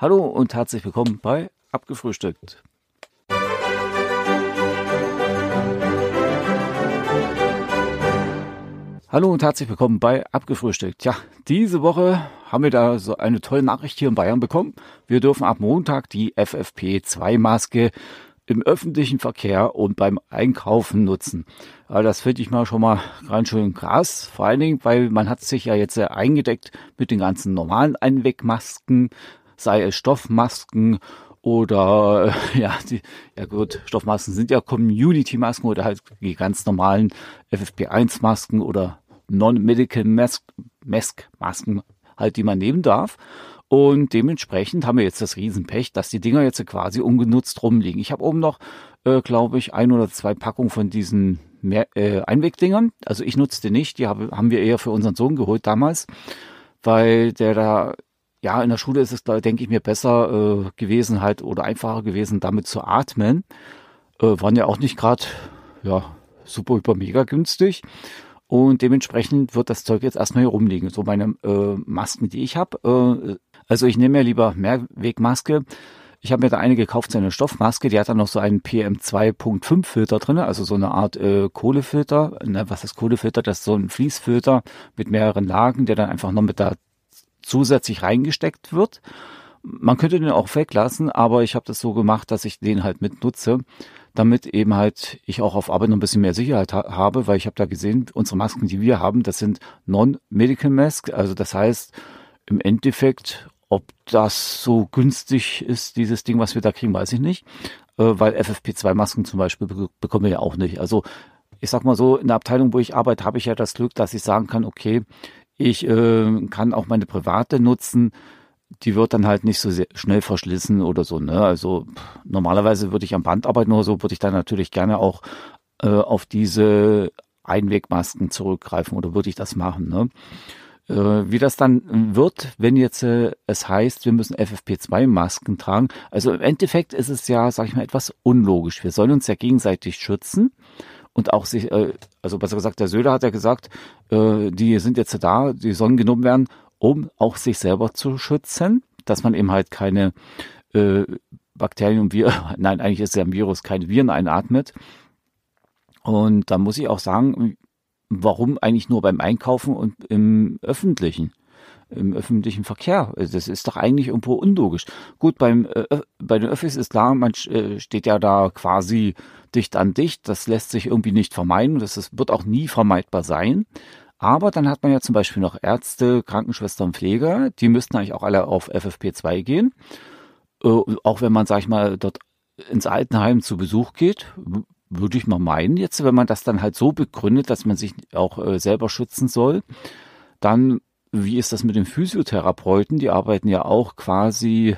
Hallo und herzlich willkommen bei Abgefrühstückt. Hallo und herzlich willkommen bei Abgefrühstückt. Ja, diese Woche haben wir da so eine tolle Nachricht hier in Bayern bekommen. Wir dürfen ab Montag die FFP2-Maske im öffentlichen Verkehr und beim Einkaufen nutzen. Aber das finde ich mal schon mal ganz schön krass. Vor allen Dingen, weil man hat sich ja jetzt eingedeckt mit den ganzen normalen Einwegmasken, sei es Stoffmasken oder ja, die, ja gut, Stoffmasken sind ja Community-Masken oder halt die ganz normalen FFP1-Masken oder Non-Medical Mask-Masken halt, die man nehmen darf. Und dementsprechend haben wir jetzt das Riesenpech, dass die Dinger jetzt quasi ungenutzt rumliegen. Ich habe oben noch, äh, glaube ich, ein oder zwei Packungen von diesen Mehr äh, Einwegdingern. Also ich nutze die nicht, die hab, haben wir eher für unseren Sohn geholt damals, weil der da, ja, in der Schule ist es, da denke ich mir, besser äh, gewesen halt oder einfacher gewesen, damit zu atmen. Äh, waren ja auch nicht gerade, ja, super über mega günstig. Und dementsprechend wird das Zeug jetzt erstmal hier rumliegen. So meine äh, Masken, die ich habe, äh, also ich nehme ja lieber Mehrwegmaske. Ich habe mir da eine gekauft, so eine Stoffmaske, die hat dann noch so einen PM2.5 Filter drin, also so eine Art äh, Kohlefilter. Ne, was ist Kohlefilter? Das ist so ein Fließfilter mit mehreren Lagen, der dann einfach noch mit da zusätzlich reingesteckt wird. Man könnte den auch weglassen, aber ich habe das so gemacht, dass ich den halt mit nutze, damit eben halt ich auch auf Arbeit noch ein bisschen mehr Sicherheit ha habe, weil ich habe da gesehen, unsere Masken, die wir haben, das sind Non-Medical Masks, also das heißt im Endeffekt ob das so günstig ist, dieses Ding, was wir da kriegen, weiß ich nicht. Äh, weil FFP2-Masken zum Beispiel bekommen wir ja auch nicht. Also ich sag mal so, in der Abteilung, wo ich arbeite, habe ich ja das Glück, dass ich sagen kann, okay, ich äh, kann auch meine private nutzen. Die wird dann halt nicht so sehr schnell verschlissen oder so. Ne? Also pff, normalerweise würde ich am Band arbeiten oder so, würde ich dann natürlich gerne auch äh, auf diese Einwegmasken zurückgreifen oder würde ich das machen. Ne? Äh, wie das dann wird, wenn jetzt äh, es heißt, wir müssen FFP2-Masken tragen. Also im Endeffekt ist es ja, sag ich mal, etwas unlogisch. Wir sollen uns ja gegenseitig schützen und auch sich, äh, also besser gesagt, der Söder hat ja gesagt, äh, die sind jetzt da, die sollen genommen werden, um auch sich selber zu schützen, dass man eben halt keine äh, Bakterien und Viren, nein, eigentlich ist ja ein Virus, keine Viren einatmet. Und da muss ich auch sagen, warum eigentlich nur beim Einkaufen und im öffentlichen? Im öffentlichen Verkehr. Das ist doch eigentlich irgendwo unlogisch. Gut, beim, äh, bei den Öffis ist klar, man äh, steht ja da quasi dicht an dicht. Das lässt sich irgendwie nicht vermeiden. Das ist, wird auch nie vermeidbar sein. Aber dann hat man ja zum Beispiel noch Ärzte, Krankenschwestern, Pfleger. Die müssten eigentlich auch alle auf FFP2 gehen. Äh, auch wenn man, sag ich mal, dort ins Altenheim zu Besuch geht, würde ich mal meinen, jetzt, wenn man das dann halt so begründet, dass man sich auch äh, selber schützen soll, dann, wie ist das mit den Physiotherapeuten? Die arbeiten ja auch quasi,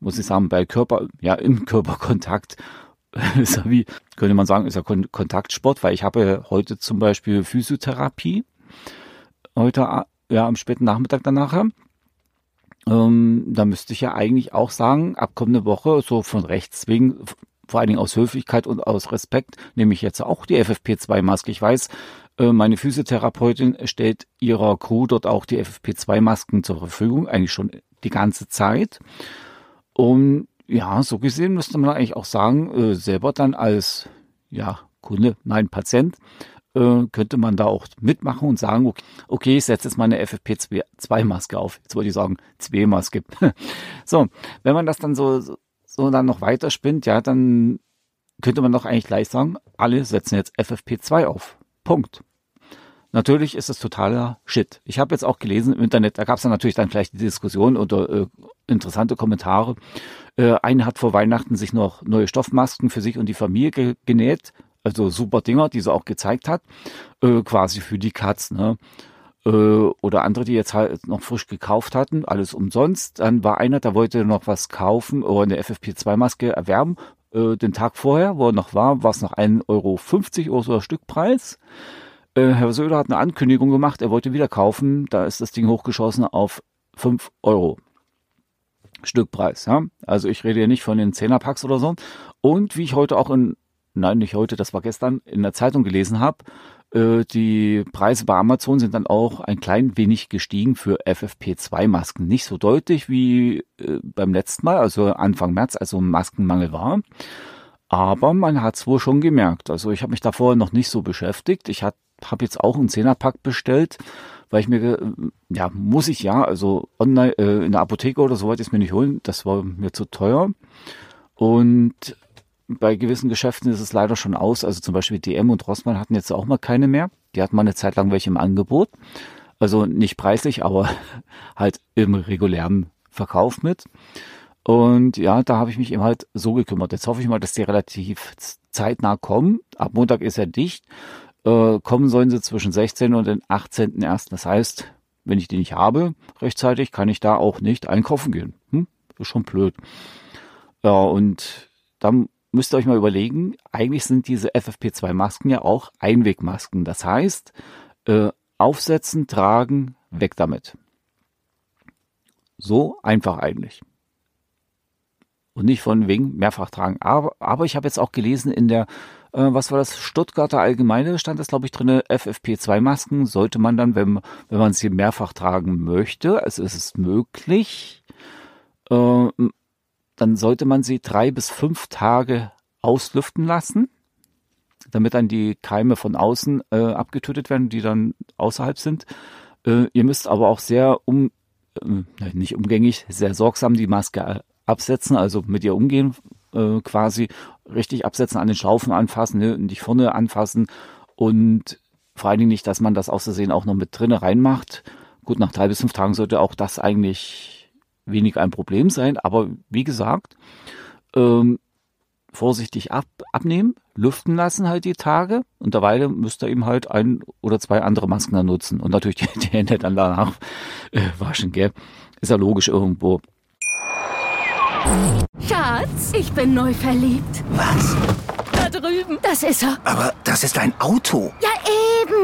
muss ich sagen, bei Körper, ja, im Körperkontakt. ist ja wie, könnte man sagen, ist ja Kon Kontaktsport, weil ich habe heute zum Beispiel Physiotherapie. Heute, ja, am späten Nachmittag danach. Ähm, da müsste ich ja eigentlich auch sagen, ab kommende Woche, so von rechts wegen, vor allen Dingen aus Höflichkeit und aus Respekt nehme ich jetzt auch die FFP2-Maske. Ich weiß, meine Physiotherapeutin stellt ihrer Crew dort auch die FFP2-Masken zur Verfügung, eigentlich schon die ganze Zeit. Und ja, so gesehen müsste man eigentlich auch sagen, äh, selber dann als ja, Kunde, nein, Patient, äh, könnte man da auch mitmachen und sagen, okay, okay ich setze jetzt meine FFP2-Maske auf. Jetzt wollte ich sagen, 2-Maske. so, wenn man das dann so, so dann noch weiter spinnt, ja, dann könnte man doch eigentlich gleich sagen, alle setzen jetzt FFP2 auf. Punkt. Natürlich ist es totaler Shit. Ich habe jetzt auch gelesen im Internet, da gab es dann natürlich dann vielleicht die Diskussion oder äh, interessante Kommentare. Äh, eine hat vor Weihnachten sich noch neue Stoffmasken für sich und die Familie ge genäht. Also super Dinger, die sie auch gezeigt hat. Äh, quasi für die Katz. Ne? Äh, oder andere, die jetzt halt noch frisch gekauft hatten, alles umsonst. Dann war einer, der wollte noch was kaufen oder eine FFP2-Maske erwerben. Äh, den Tag vorher, wo er noch war, war es noch 1,50 Euro oder so Stückpreis. Äh, Herr Söder hat eine Ankündigung gemacht, er wollte wieder kaufen. Da ist das Ding hochgeschossen auf 5 Euro. Stückpreis, ja. Also ich rede hier nicht von den Zehnerpacks oder so. Und wie ich heute auch in, nein, nicht heute, das war gestern, in der Zeitung gelesen habe, Äh, die Preise bei Amazon sind dann auch ein klein wenig gestiegen für FFP2-Masken. Nicht so deutlich wie äh, beim letzten Mal, also Anfang März, also Maskenmangel war. Aber man hat es wohl schon gemerkt. Also ich habe mich davor noch nicht so beschäftigt. Ich habe jetzt auch einen Zehnerpack bestellt, weil ich mir, äh, ja, muss ich ja, also online, in der Apotheke oder so weit ist mir nicht holen. Das war mir zu teuer. Und bei gewissen Geschäften ist es leider schon aus. Also zum Beispiel DM und Rossmann hatten jetzt auch mal keine mehr. Die hatten mal eine Zeit lang welche im Angebot. Also nicht preislich, aber halt im regulären Verkauf mit. Und ja, da habe ich mich eben halt so gekümmert. Jetzt hoffe ich mal, dass die relativ zeitnah kommen. Ab Montag ist er dicht. Äh, kommen sollen sie zwischen 16. und den 18.01. Das heißt, wenn ich die nicht habe rechtzeitig, kann ich da auch nicht einkaufen gehen. Hm? Ist schon blöd. Ja, und dann müsst ihr euch mal überlegen, eigentlich sind diese FFP2-Masken ja auch Einwegmasken. Das heißt, äh, aufsetzen, tragen, weg damit. So einfach eigentlich. Und nicht von wegen mehrfach tragen. Aber, aber ich habe jetzt auch gelesen in der, äh, was war das, Stuttgarter Allgemeine, stand das glaube ich drin, FFP2-Masken sollte man dann, wenn, wenn man sie mehrfach tragen möchte, also es ist möglich, äh, dann sollte man sie drei bis fünf Tage auslüften lassen, damit dann die Keime von außen äh, abgetötet werden, die dann außerhalb sind. Äh, ihr müsst aber auch sehr um, äh, nicht umgängig, sehr sorgsam die Maske absetzen, also mit ihr umgehen äh, quasi, richtig absetzen, an den Schlaufen anfassen, ne, nicht vorne anfassen und vor allen Dingen nicht, dass man das auszusehen auch noch mit drinnen reinmacht. Gut, nach drei bis fünf Tagen sollte auch das eigentlich wenig ein Problem sein. Aber wie gesagt, ähm, vorsichtig ab, abnehmen, lüften lassen halt die Tage und derweil müsst ihr eben halt ein oder zwei andere Masken dann nutzen und natürlich die, die Hände dann danach äh, waschen, gell? Ist ja logisch irgendwo. Schatz, ich bin neu verliebt. Was? Da drüben. Das ist er. Aber das ist ein Auto. Ja, eben.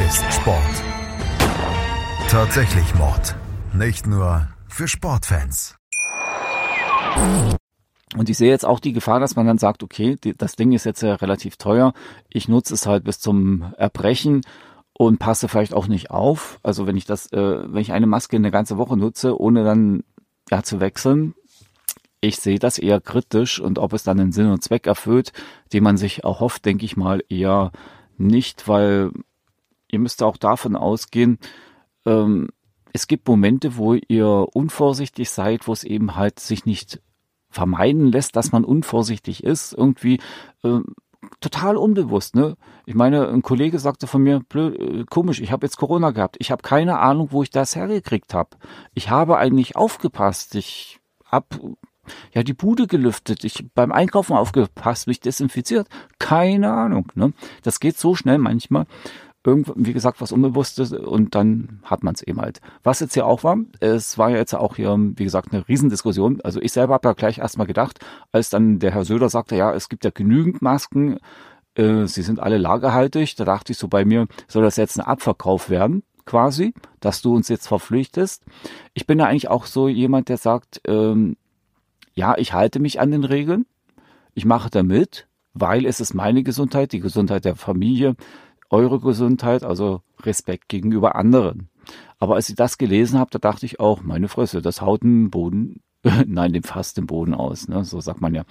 ist Sport tatsächlich Mord. Nicht nur für Sportfans. Und ich sehe jetzt auch die Gefahr, dass man dann sagt, okay, das Ding ist jetzt ja relativ teuer. Ich nutze es halt bis zum Erbrechen und passe vielleicht auch nicht auf. Also wenn ich das, äh, wenn ich eine Maske eine ganze Woche nutze, ohne dann ja zu wechseln, ich sehe das eher kritisch und ob es dann einen Sinn und Zweck erfüllt, den man sich auch hofft, denke ich mal eher nicht, weil ihr müsst auch davon ausgehen, ähm, es gibt Momente, wo ihr unvorsichtig seid, wo es eben halt sich nicht vermeiden lässt, dass man unvorsichtig ist. Irgendwie äh, total unbewusst. Ne? Ich meine, ein Kollege sagte von mir, blöd, äh, komisch, ich habe jetzt Corona gehabt. Ich habe keine Ahnung, wo ich das hergekriegt habe. Ich habe eigentlich aufgepasst. Ich habe ja die Bude gelüftet. Ich beim Einkaufen aufgepasst, mich desinfiziert. Keine Ahnung. Ne? Das geht so schnell manchmal irgend, wie gesagt, was Unbewusstes und dann hat man es eben halt. Was jetzt ja auch war, es war ja jetzt auch hier, wie gesagt, eine Riesendiskussion. Also ich selber habe ja gleich erstmal gedacht, als dann der Herr Söder sagte, ja, es gibt ja genügend Masken, äh, sie sind alle lagerhaltig, da dachte ich so bei mir, soll das jetzt ein Abverkauf werden? quasi, dass du uns jetzt verpflichtest. Ich bin ja eigentlich auch so jemand, der sagt, ähm, ja, ich halte mich an den Regeln, ich mache da mit, weil es ist meine Gesundheit, die Gesundheit der Familie, eure Gesundheit, also Respekt gegenüber anderen. Aber als ich das gelesen habe, da dachte ich auch, meine Fresse, das haut den Boden, nein, dem fast den Boden aus, ne? so sagt man ja.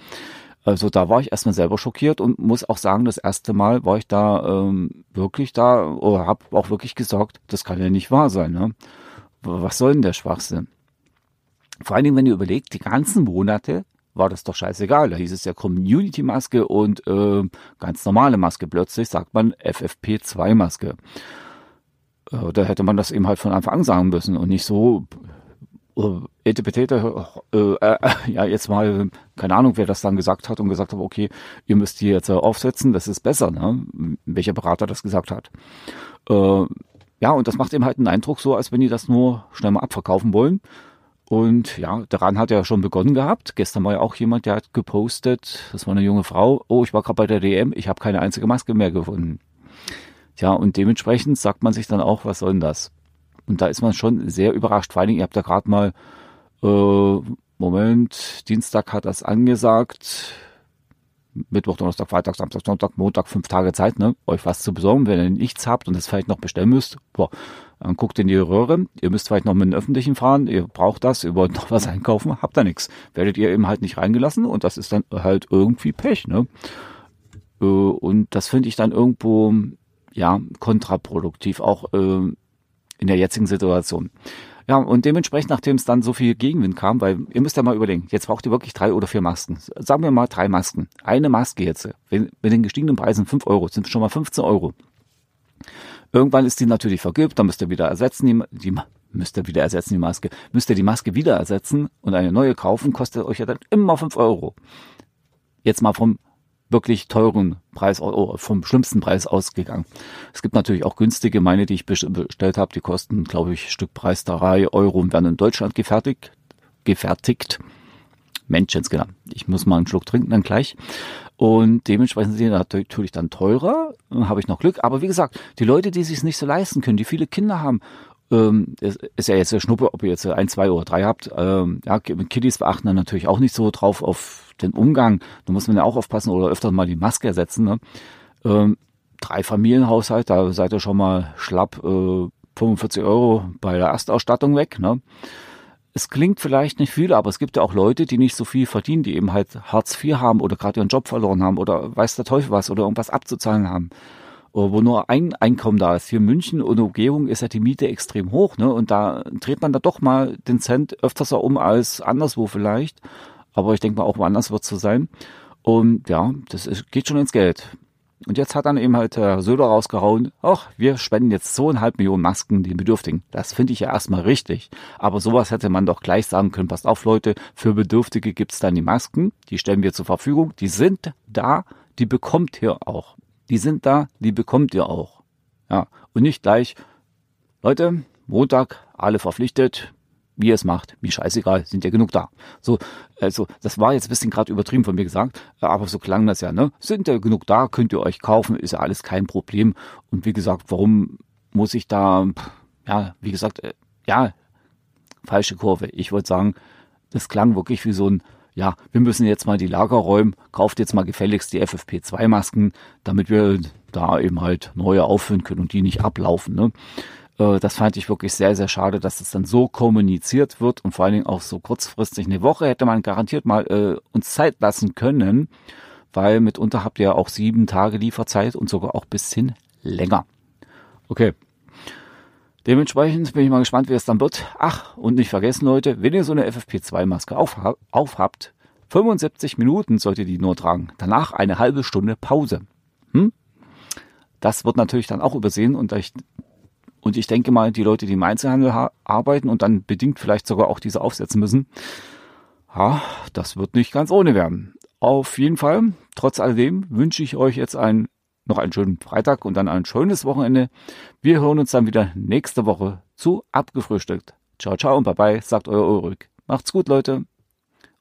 Also da war ich erstmal selber schockiert und muss auch sagen, das erste Mal war ich da ähm, wirklich da oder habe auch wirklich gesagt, das kann ja nicht wahr sein. Ne? Was soll denn der Schwachsinn? Vor allen Dingen, wenn ihr überlegt, die ganzen Monate war das doch scheißegal. Da hieß es ja Community-Maske und äh, ganz normale Maske. Plötzlich sagt man FFP2-Maske. Äh, da hätte man das eben halt von Anfang an sagen müssen und nicht so, Etepetete, äh, äh, ja, jetzt mal, keine Ahnung, wer das dann gesagt hat und gesagt hat, okay, ihr müsst die jetzt äh, aufsetzen, das ist besser, ne? Welcher Berater das gesagt hat. Äh, ja, und das macht eben halt einen Eindruck so, als wenn die das nur schnell mal abverkaufen wollen. Und ja, daran hat er schon begonnen gehabt. Gestern war ja auch jemand, der hat gepostet, das war eine junge Frau, oh, ich war gerade bei der DM, ich habe keine einzige Maske mehr gefunden. Ja, und dementsprechend sagt man sich dann auch, was soll denn das? Und da ist man schon sehr überrascht. Vor allen Dingen, ihr habt ja gerade mal, äh, Moment, Dienstag hat das angesagt. Mittwoch, Donnerstag, Freitag, Samstag, Sonntag, Montag, fünf Tage Zeit, ne, euch was zu besorgen. Wenn ihr nichts habt und es vielleicht noch bestellen müsst, boah, dann guckt in die Röhre. Ihr müsst vielleicht noch mit dem Öffentlichen fahren, ihr braucht das, ihr wollt noch was einkaufen, habt da nichts. Werdet ihr eben halt nicht reingelassen und das ist dann halt irgendwie Pech, ne? Äh, und das finde ich dann irgendwo, ja, kontraproduktiv, auch äh, in der jetzigen Situation. Ja, und dementsprechend, nachdem es dann so viel Gegenwind kam, weil ihr müsst ja mal überlegen, jetzt braucht ihr wirklich drei oder vier Masken. Sagen wir mal drei Masken. Eine Maske jetzt, mit den gestiegenen Preisen fünf Euro, sind schon mal 15 Euro. Irgendwann ist die natürlich vergilbt, dann müsst ihr wieder ersetzen, die, die müsst ihr wieder ersetzen, die Maske. Müsst ihr die Maske wieder ersetzen und eine neue kaufen, kostet euch ja dann immer fünf Euro. Jetzt mal vom wirklich teuren Preis, vom schlimmsten Preis ausgegangen. Es gibt natürlich auch günstige, meine, die ich bestellt habe, die kosten, glaube ich, Stückpreis drei Euro und werden in Deutschland gefertigt. gefertigt. Menschenskinder. Ich muss mal einen Schluck trinken dann gleich. Und dementsprechend sind die natürlich dann teurer, habe ich noch Glück. Aber wie gesagt, die Leute, die sich nicht so leisten können, die viele Kinder haben ähm, ist ja jetzt der Schnuppe, ob ihr jetzt ein, zwei oder drei habt. Ähm, ja, Kiddies beachten dann natürlich auch nicht so drauf auf den Umgang. Da muss man ja auch aufpassen oder öfter mal die Maske ersetzen. Ne? Ähm, drei Familienhaushalt, da seid ihr schon mal schlapp äh, 45 Euro bei der Erstausstattung weg. Ne? Es klingt vielleicht nicht viel, aber es gibt ja auch Leute, die nicht so viel verdienen, die eben halt Hartz IV haben oder gerade ihren Job verloren haben oder weiß der Teufel was oder irgendwas abzuzahlen haben. Äh, wo nur ein Einkommen da ist. Hier in München und Umgebung ist ja die Miete extrem hoch, ne? Und da dreht man da doch mal den Cent öfters um als anderswo vielleicht. Aber ich denke mal, auch woanders wird es so sein. Und ja, das ist, geht schon ins Geld. Und jetzt hat dann eben halt Herr Söder rausgehauen, ach, wir spenden jetzt zweieinhalb Millionen Masken den Bedürftigen. Das finde ich ja erstmal richtig. Aber sowas hätte man doch gleich sagen können, passt auf Leute, für Bedürftige gibt's dann die Masken, die stellen wir zur Verfügung, die sind da, die bekommt ihr auch die sind da, die bekommt ihr auch. Ja, und nicht gleich, Leute, Montag, alle verpflichtet, wie ihr es macht, wie scheißegal, sind ja genug da. So, also, das war jetzt ein bisschen gerade übertrieben von mir gesagt, aber so klang das ja, ne? Sind ja genug da, könnt ihr euch kaufen, ist ja alles kein Problem. Und wie gesagt, warum muss ich da, ja, wie gesagt, äh, ja, falsche Kurve. Ich wollte sagen, das klang wirklich wie so ein ja, wir müssen jetzt mal die Lager räumen, kauft jetzt mal gefälligst die FFP2-Masken, damit wir da eben halt neue auffüllen können und die nicht ablaufen. Ne? Äh, das fand ich wirklich sehr, sehr schade, dass das dann so kommuniziert wird und vor allen Dingen auch so kurzfristig. Eine Woche hätte man garantiert mal äh, uns Zeit lassen können, weil mitunter habt ihr auch sieben Tage Lieferzeit und sogar auch bisschen länger. Okay, Dementsprechend bin ich mal gespannt, wie es dann wird. Ach, und nicht vergessen, Leute, wenn ihr so eine FFP2-Maske aufhabt, auf 75 Minuten solltet ihr die nur tragen. Danach eine halbe Stunde Pause. Hm? Das wird natürlich dann auch übersehen und ich, und ich denke mal, die Leute, die im Einzelhandel arbeiten und dann bedingt vielleicht sogar auch diese aufsetzen müssen, ja, das wird nicht ganz ohne werden. Auf jeden Fall, trotz alledem wünsche ich euch jetzt einen noch einen schönen Freitag und dann ein schönes Wochenende. Wir hören uns dann wieder nächste Woche zu Abgefrühstückt. Ciao, ciao und bye bye, sagt euer Ulrich. Macht's gut, Leute.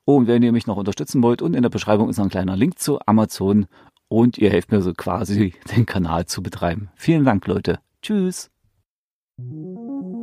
Oh, und wenn ihr mich noch unterstützen wollt, und in der Beschreibung ist noch ein kleiner Link zu Amazon und ihr helft mir so quasi, den Kanal zu betreiben. Vielen Dank, Leute. Tschüss. Schatz,